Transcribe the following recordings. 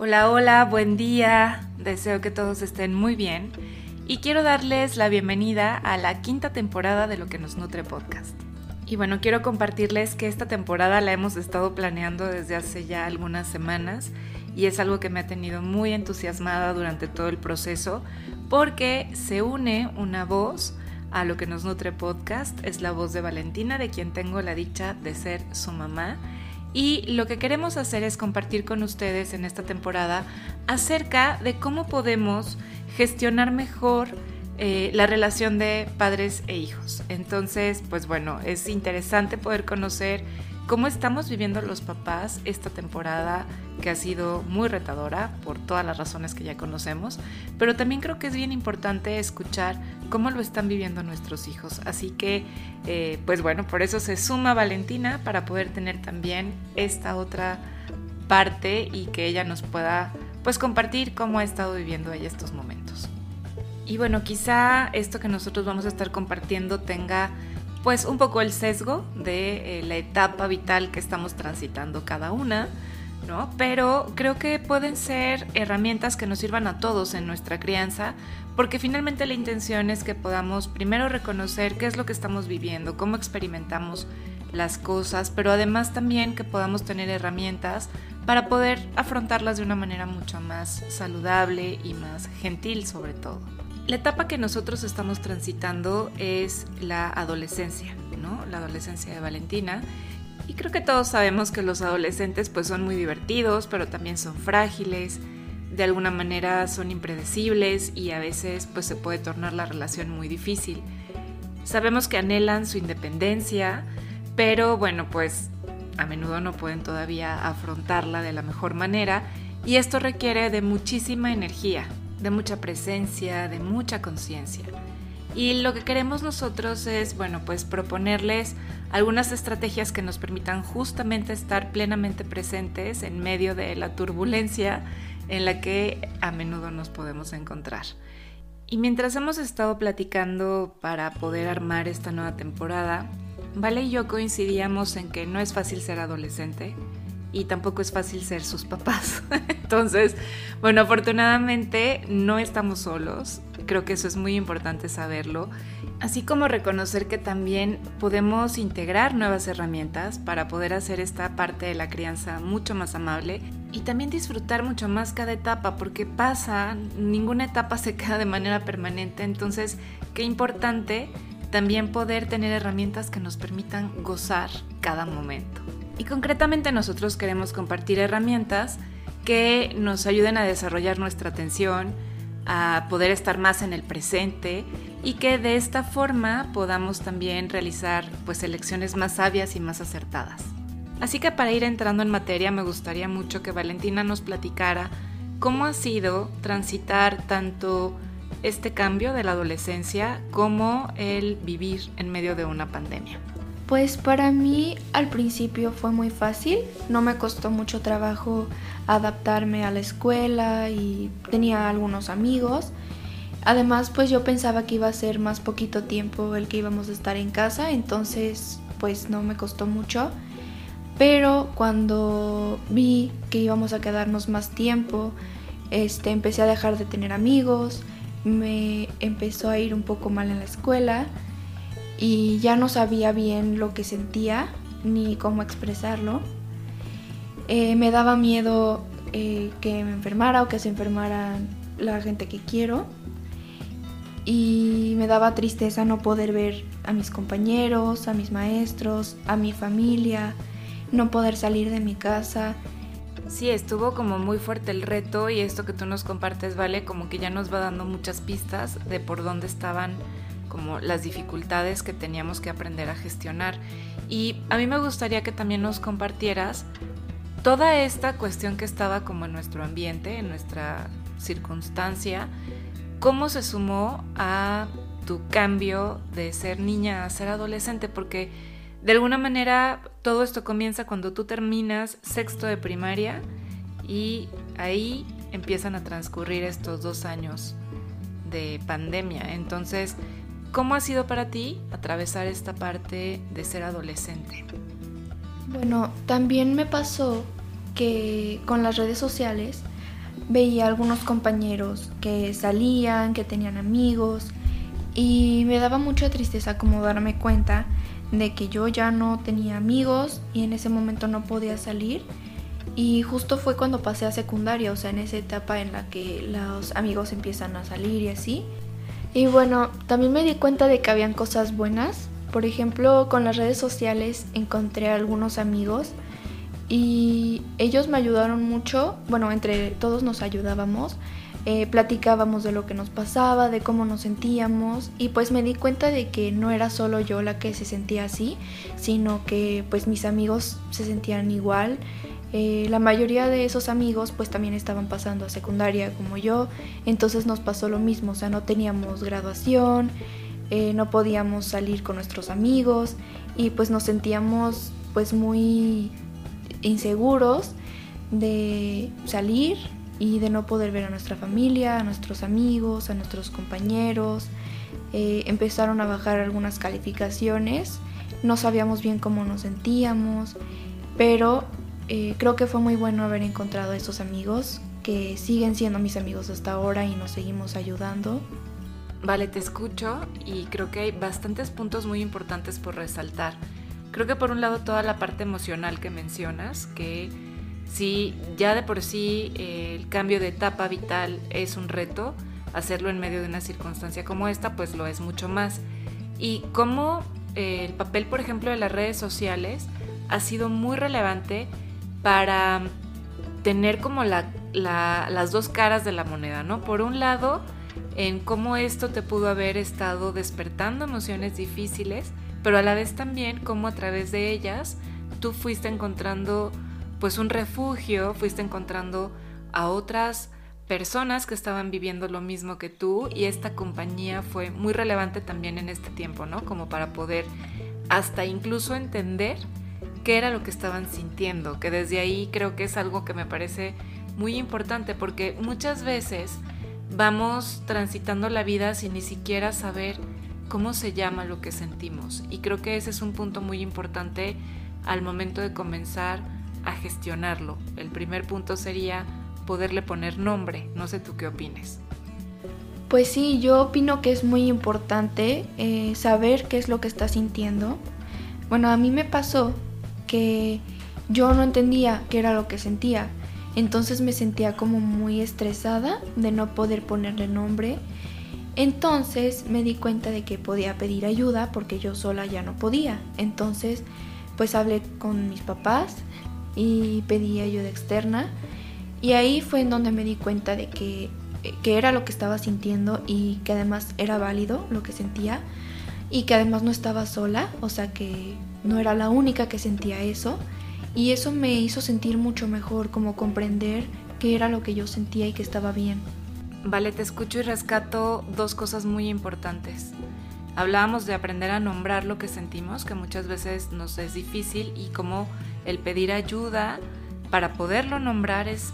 Hola, hola, buen día. Deseo que todos estén muy bien y quiero darles la bienvenida a la quinta temporada de Lo que nos nutre podcast. Y bueno, quiero compartirles que esta temporada la hemos estado planeando desde hace ya algunas semanas y es algo que me ha tenido muy entusiasmada durante todo el proceso porque se une una voz a Lo que nos nutre podcast, es la voz de Valentina, de quien tengo la dicha de ser su mamá y lo que queremos hacer es compartir con ustedes en esta temporada acerca de cómo podemos gestionar mejor eh, la relación de padres e hijos. Entonces, pues bueno, es interesante poder conocer cómo estamos viviendo los papás esta temporada que ha sido muy retadora por todas las razones que ya conocemos, pero también creo que es bien importante escuchar cómo lo están viviendo nuestros hijos. Así que, eh, pues bueno, por eso se suma Valentina para poder tener también esta otra parte y que ella nos pueda pues compartir cómo ha estado viviendo ella estos momentos. Y bueno, quizá esto que nosotros vamos a estar compartiendo tenga pues un poco el sesgo de eh, la etapa vital que estamos transitando cada una, Pero creo que pueden ser herramientas que nos sirvan a todos en nuestra crianza, porque finalmente la intención es que podamos primero reconocer qué es lo que estamos viviendo, cómo experimentamos las cosas, pero además también que podamos tener herramientas para poder afrontarlas de una manera mucho más saludable y más gentil sobre todo. La etapa que nosotros estamos transitando es la adolescencia, ¿no? La adolescencia de Valentina. Y creo que todos sabemos que los adolescentes pues son muy divertidos, pero también son frágiles, de alguna manera son impredecibles y a veces pues se puede tornar la relación muy difícil. Sabemos que anhelan su independencia, pero bueno, pues a menudo no pueden todavía afrontarla de la mejor manera y esto requiere de muchísima energía, de mucha presencia, de mucha conciencia. Y lo que queremos nosotros es, bueno, pues proponerles algunas estrategias que nos permitan justamente estar plenamente presentes en medio de la turbulencia en la que a menudo nos podemos encontrar. Y mientras hemos estado platicando para poder armar esta nueva temporada, Vale y yo coincidíamos en que no es fácil ser adolescente, y tampoco es fácil ser sus papás. Entonces, bueno, afortunadamente no estamos solos, creo que eso es muy importante saberlo, así como reconocer que también podemos integrar nuevas herramientas para poder hacer esta parte de la crianza mucho más amable y también disfrutar mucho más cada etapa, porque pasa, ninguna etapa se queda de manera permanente, entonces qué importante también poder tener herramientas que nos permitan gozar cada momento. Y concretamente nosotros queremos compartir herramientas que nos ayuden a desarrollar nuestra atención, a poder estar más en el presente y que de esta forma podamos también realizar pues elecciones más sabias y más acertadas. Así que para ir entrando en materia me gustaría mucho que Valentina nos platicara cómo ha sido transitar tanto este cambio de la adolescencia como el vivir en medio de una pandemia. Pues para mí al principio fue muy fácil, no me costó mucho trabajo adaptarme a la escuela y tenía algunos amigos. Además, pues yo pensaba que iba a ser más poquito tiempo el que íbamos a estar en casa, entonces pues no me costó mucho. Pero cuando vi que íbamos a quedarnos más tiempo, este empecé a dejar de tener amigos, me empezó a ir un poco mal en la escuela y ya no sabía bien lo que sentía ni cómo expresarlo. Eh, me daba miedo eh, que me enfermara o que se enfermara la gente que quiero. Y me daba tristeza no poder ver a mis compañeros, a mis maestros, a mi familia, no poder salir de mi casa. Sí, estuvo como muy fuerte el reto y esto que tú nos compartes, vale, como que ya nos va dando muchas pistas de por dónde estaban como las dificultades que teníamos que aprender a gestionar. Y a mí me gustaría que también nos compartieras toda esta cuestión que estaba como en nuestro ambiente, en nuestra circunstancia, cómo se sumó a tu cambio de ser niña a ser adolescente, porque de alguna manera todo esto comienza cuando tú terminas sexto de primaria y ahí empiezan a transcurrir estos dos años de pandemia. Entonces, ¿Cómo ha sido para ti atravesar esta parte de ser adolescente? Bueno, también me pasó que con las redes sociales veía algunos compañeros que salían, que tenían amigos y me daba mucha tristeza como darme cuenta de que yo ya no tenía amigos y en ese momento no podía salir. Y justo fue cuando pasé a secundaria, o sea, en esa etapa en la que los amigos empiezan a salir y así. Y bueno, también me di cuenta de que habían cosas buenas. Por ejemplo, con las redes sociales encontré algunos amigos y ellos me ayudaron mucho. Bueno, entre todos nos ayudábamos eh, platicábamos de lo que nos pasaba, de cómo nos sentíamos y pues me di cuenta de que no era solo yo la que se sentía así, sino que pues mis amigos se sentían igual. Eh, la mayoría de esos amigos pues también estaban pasando a secundaria como yo, entonces nos pasó lo mismo, o sea, no teníamos graduación, eh, no podíamos salir con nuestros amigos y pues nos sentíamos pues muy inseguros de salir y de no poder ver a nuestra familia, a nuestros amigos, a nuestros compañeros. Eh, empezaron a bajar algunas calificaciones, no sabíamos bien cómo nos sentíamos, pero eh, creo que fue muy bueno haber encontrado a esos amigos que siguen siendo mis amigos hasta ahora y nos seguimos ayudando. Vale, te escucho y creo que hay bastantes puntos muy importantes por resaltar. Creo que por un lado toda la parte emocional que mencionas, que si ya de por sí eh, el cambio de etapa vital es un reto, hacerlo en medio de una circunstancia como esta, pues lo es mucho más. Y cómo eh, el papel, por ejemplo, de las redes sociales ha sido muy relevante para tener como las dos caras de la moneda, ¿no? Por un lado, en cómo esto te pudo haber estado despertando emociones difíciles, pero a la vez también cómo a través de ellas tú fuiste encontrando pues un refugio, fuiste encontrando a otras personas que estaban viviendo lo mismo que tú y esta compañía fue muy relevante también en este tiempo, ¿no? Como para poder hasta incluso entender qué era lo que estaban sintiendo, que desde ahí creo que es algo que me parece muy importante porque muchas veces vamos transitando la vida sin ni siquiera saber cómo se llama lo que sentimos y creo que ese es un punto muy importante al momento de comenzar a gestionarlo. El primer punto sería poderle poner nombre. No sé tú qué opines. Pues sí, yo opino que es muy importante eh, saber qué es lo que estás sintiendo. Bueno, a mí me pasó que yo no entendía qué era lo que sentía. Entonces me sentía como muy estresada de no poder ponerle nombre. Entonces me di cuenta de que podía pedir ayuda porque yo sola ya no podía. Entonces pues hablé con mis papás y pedí ayuda externa. Y ahí fue en donde me di cuenta de que, que era lo que estaba sintiendo y que además era válido lo que sentía y que además no estaba sola, o sea que no era la única que sentía eso. Y eso me hizo sentir mucho mejor, como comprender qué era lo que yo sentía y que estaba bien. Vale, te escucho y rescato dos cosas muy importantes. Hablábamos de aprender a nombrar lo que sentimos, que muchas veces nos es difícil y cómo el pedir ayuda para poderlo nombrar es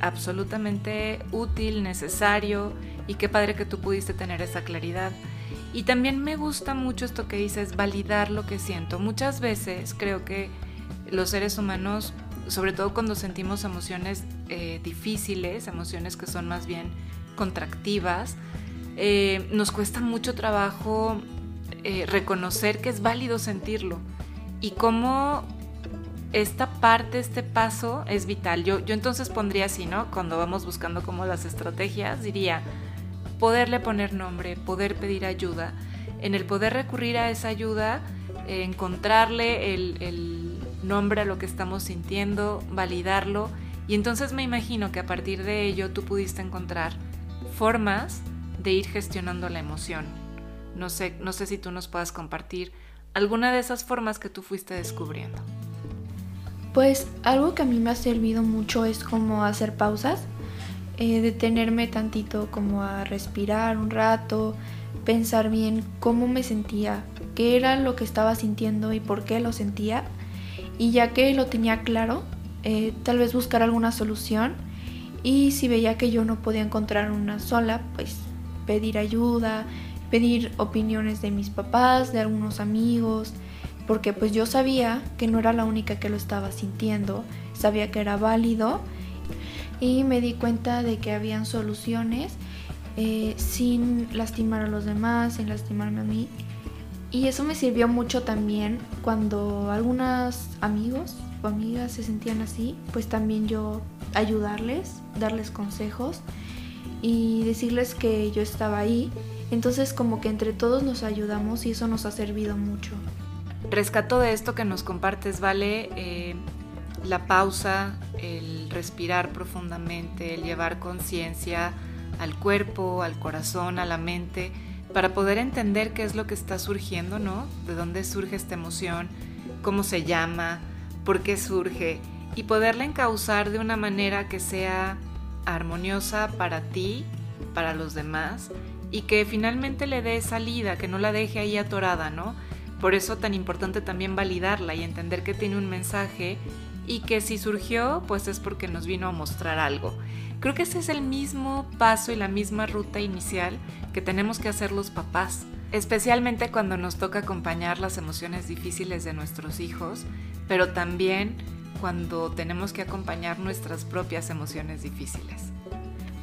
absolutamente útil, necesario y qué padre que tú pudiste tener esa claridad. Y también me gusta mucho esto que dices, validar lo que siento. Muchas veces creo que los seres humanos, sobre todo cuando sentimos emociones eh, difíciles, emociones que son más bien contractivas, eh, nos cuesta mucho trabajo eh, reconocer que es válido sentirlo y cómo esta parte, este paso es vital. Yo, yo entonces pondría así, ¿no? Cuando vamos buscando como las estrategias, diría poderle poner nombre, poder pedir ayuda. En el poder recurrir a esa ayuda, eh, encontrarle el, el nombre a lo que estamos sintiendo, validarlo. Y entonces me imagino que a partir de ello tú pudiste encontrar formas de ir gestionando la emoción. No sé, no sé si tú nos puedas compartir alguna de esas formas que tú fuiste descubriendo. Pues algo que a mí me ha servido mucho es como hacer pausas, eh, detenerme tantito como a respirar un rato, pensar bien cómo me sentía, qué era lo que estaba sintiendo y por qué lo sentía. Y ya que lo tenía claro, eh, tal vez buscar alguna solución y si veía que yo no podía encontrar una sola, pues pedir ayuda, pedir opiniones de mis papás, de algunos amigos, porque pues yo sabía que no era la única que lo estaba sintiendo, sabía que era válido y me di cuenta de que habían soluciones eh, sin lastimar a los demás, sin lastimarme a mí. Y eso me sirvió mucho también cuando algunos amigos o amigas se sentían así, pues también yo ayudarles, darles consejos y decirles que yo estaba ahí. Entonces como que entre todos nos ayudamos y eso nos ha servido mucho. Rescato de esto que nos compartes, Vale, eh, la pausa, el respirar profundamente, el llevar conciencia al cuerpo, al corazón, a la mente, para poder entender qué es lo que está surgiendo, ¿no? De dónde surge esta emoción, cómo se llama, por qué surge, y poderla encauzar de una manera que sea armoniosa para ti, para los demás, y que finalmente le dé salida, que no la deje ahí atorada, ¿no? Por eso tan importante también validarla y entender que tiene un mensaje y que si surgió, pues es porque nos vino a mostrar algo. Creo que ese es el mismo paso y la misma ruta inicial que tenemos que hacer los papás, especialmente cuando nos toca acompañar las emociones difíciles de nuestros hijos, pero también cuando tenemos que acompañar nuestras propias emociones difíciles.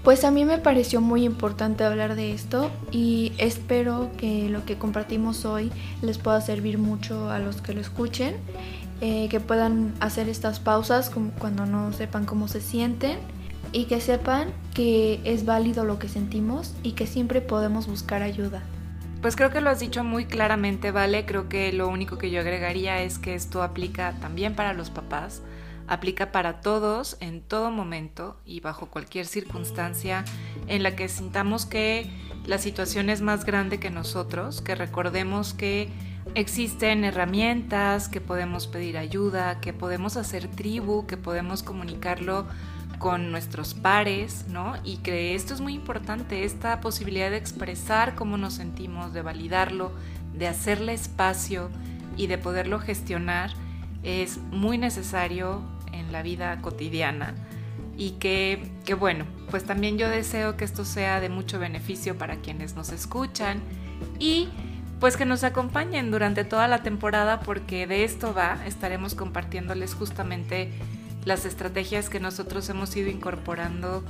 Pues a mí me pareció muy importante hablar de esto y espero que lo que compartimos hoy les pueda servir mucho a los que lo escuchen, eh, que puedan hacer estas pausas cuando no sepan cómo se sienten y que sepan que es válido lo que sentimos y que siempre podemos buscar ayuda. Pues creo que lo has dicho muy claramente, Vale. Creo que lo único que yo agregaría es que esto aplica también para los papás, aplica para todos en todo momento y bajo cualquier circunstancia en la que sintamos que la situación es más grande que nosotros, que recordemos que existen herramientas, que podemos pedir ayuda, que podemos hacer tribu, que podemos comunicarlo con nuestros pares, ¿no? Y que esto es muy importante, esta posibilidad de expresar cómo nos sentimos, de validarlo, de hacerle espacio y de poderlo gestionar es muy necesario en la vida cotidiana y que, que, bueno, pues también yo deseo que esto sea de mucho beneficio para quienes nos escuchan y pues que nos acompañen durante toda la temporada porque de esto va, estaremos compartiéndoles justamente las estrategias que nosotros hemos ido incorporando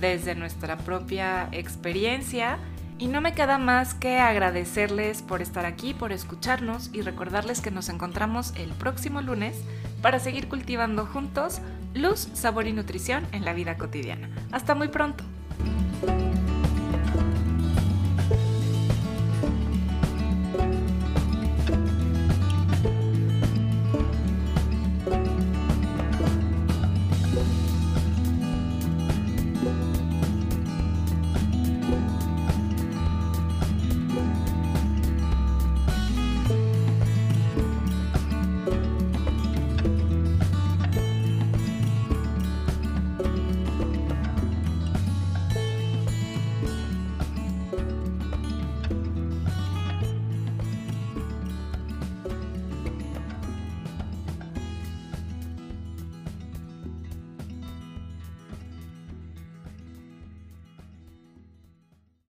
desde nuestra propia experiencia. Y no me queda más que agradecerles por estar aquí, por escucharnos y recordarles que nos encontramos el próximo lunes para seguir cultivando juntos luz, sabor y nutrición en la vida cotidiana. Hasta muy pronto.